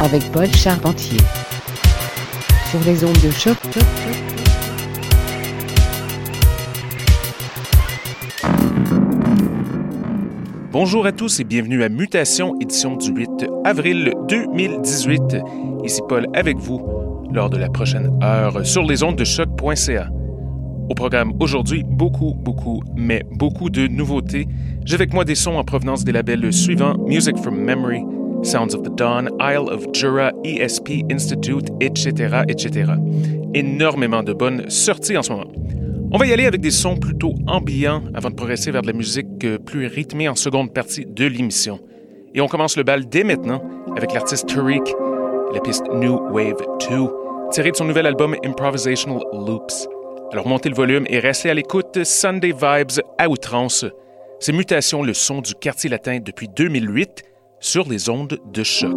Avec Paul Charpentier. Sur les ondes de choc. Bonjour à tous et bienvenue à Mutation, édition du 8 avril 2018. Ici Paul avec vous lors de la prochaine heure sur les ondes de choc.ca. Au programme aujourd'hui, beaucoup, beaucoup, mais beaucoup de nouveautés. J'ai avec moi des sons en provenance des labels suivants Music from Memory, Sounds of the Dawn, Isle of Jura, ESP Institute, etc., etc. Énormément de bonnes sorties en ce moment. On va y aller avec des sons plutôt ambiants avant de progresser vers de la musique euh, plus rythmée en seconde partie de l'émission. Et on commence le bal dès maintenant avec l'artiste Tariq la piste New Wave 2, tirée de son nouvel album Improvisational Loops. Alors montez le volume et restez à l'écoute Sunday Vibes à outrance. C'est Mutation, le son du quartier latin depuis 2008 sur les ondes de choc.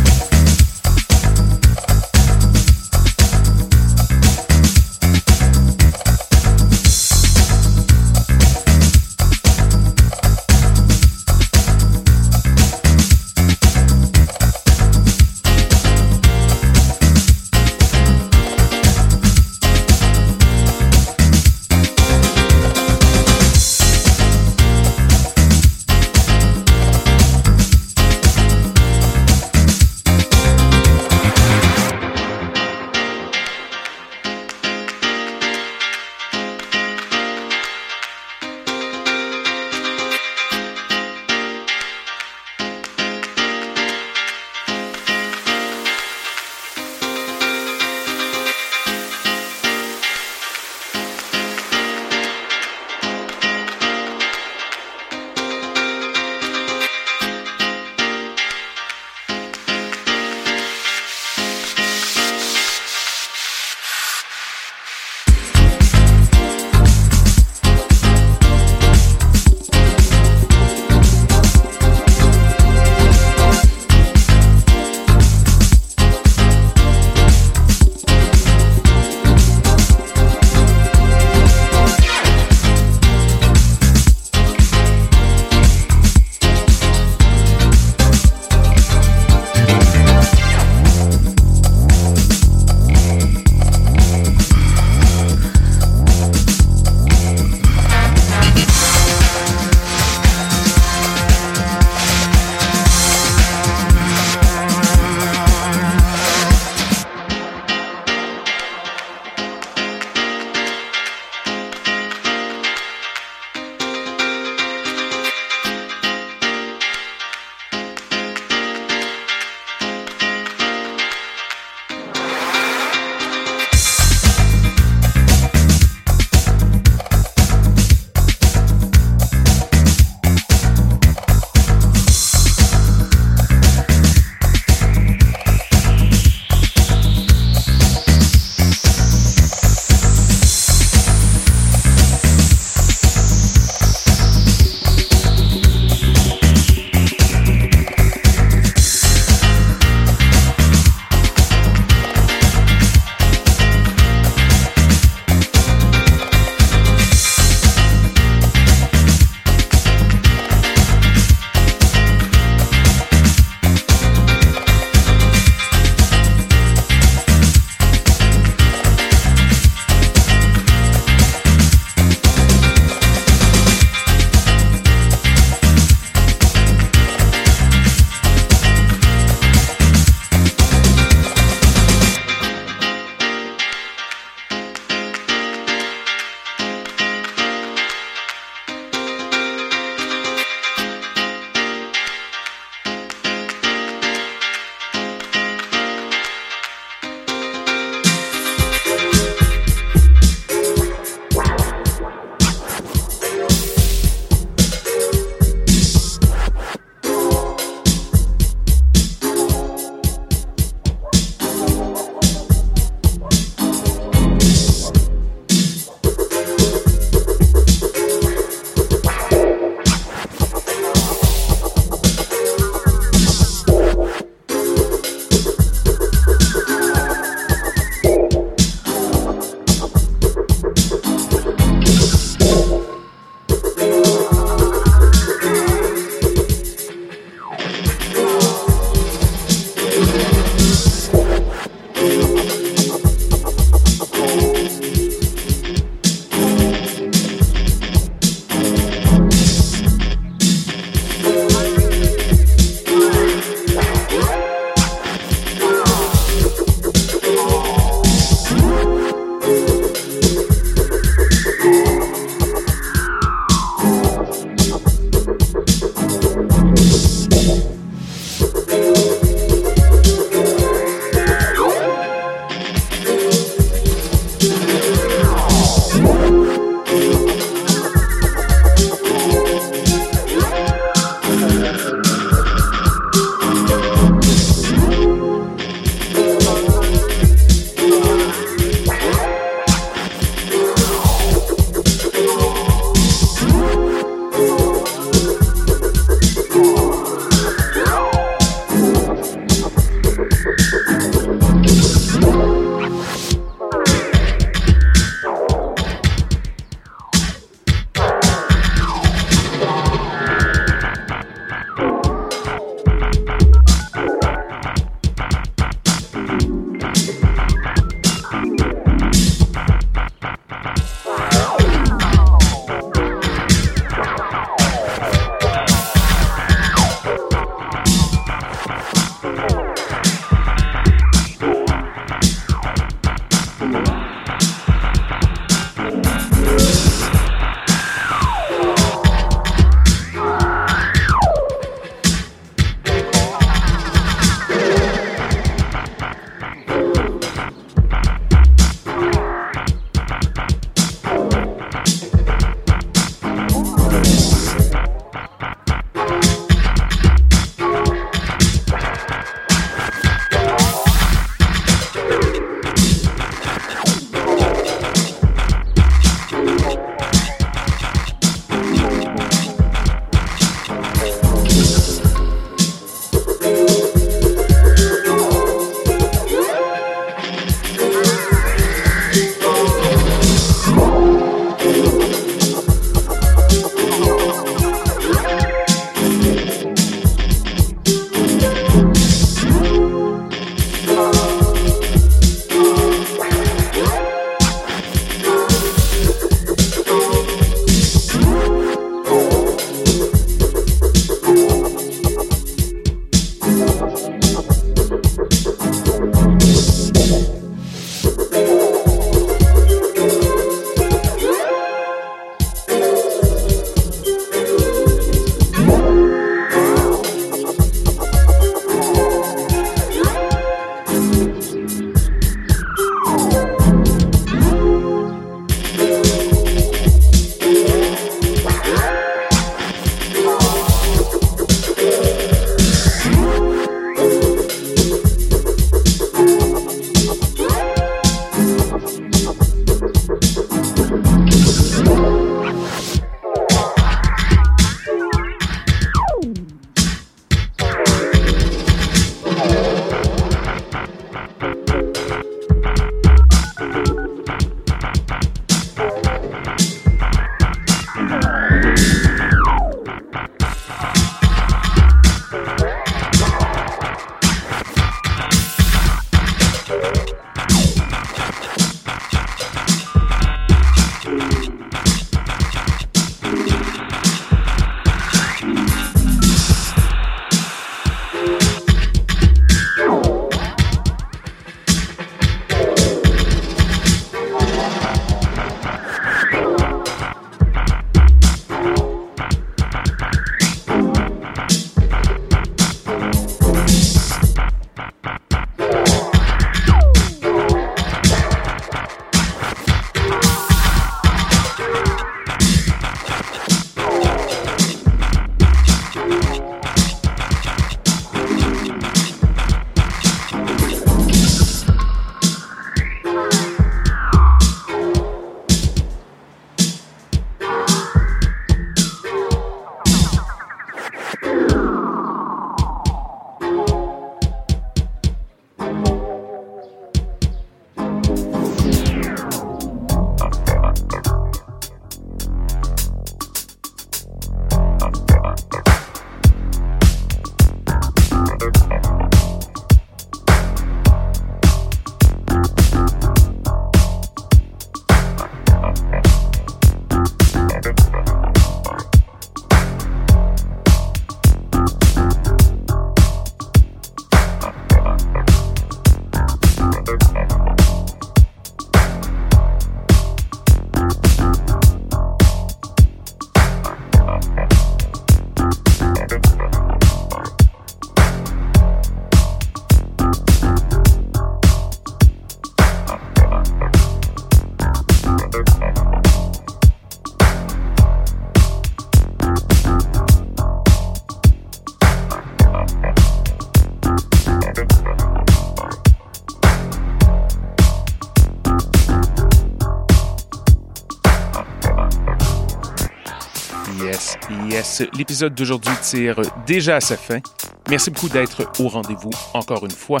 L'épisode d'aujourd'hui tire déjà à sa fin. Merci beaucoup d'être au rendez-vous encore une fois.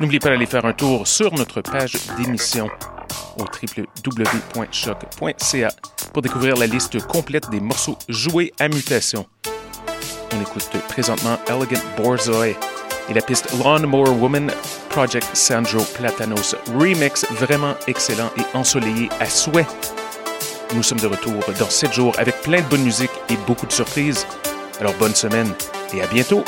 N'oubliez pas d'aller faire un tour sur notre page d'émission au www.choc.ca pour découvrir la liste complète des morceaux joués à mutation. On écoute présentement Elegant Borzoi et la piste Lawnmower Woman Project Sandro Platanos Remix, vraiment excellent et ensoleillé à souhait. Nous sommes de retour dans 7 jours avec plein de bonne musique et beaucoup de surprises. Alors bonne semaine et à bientôt!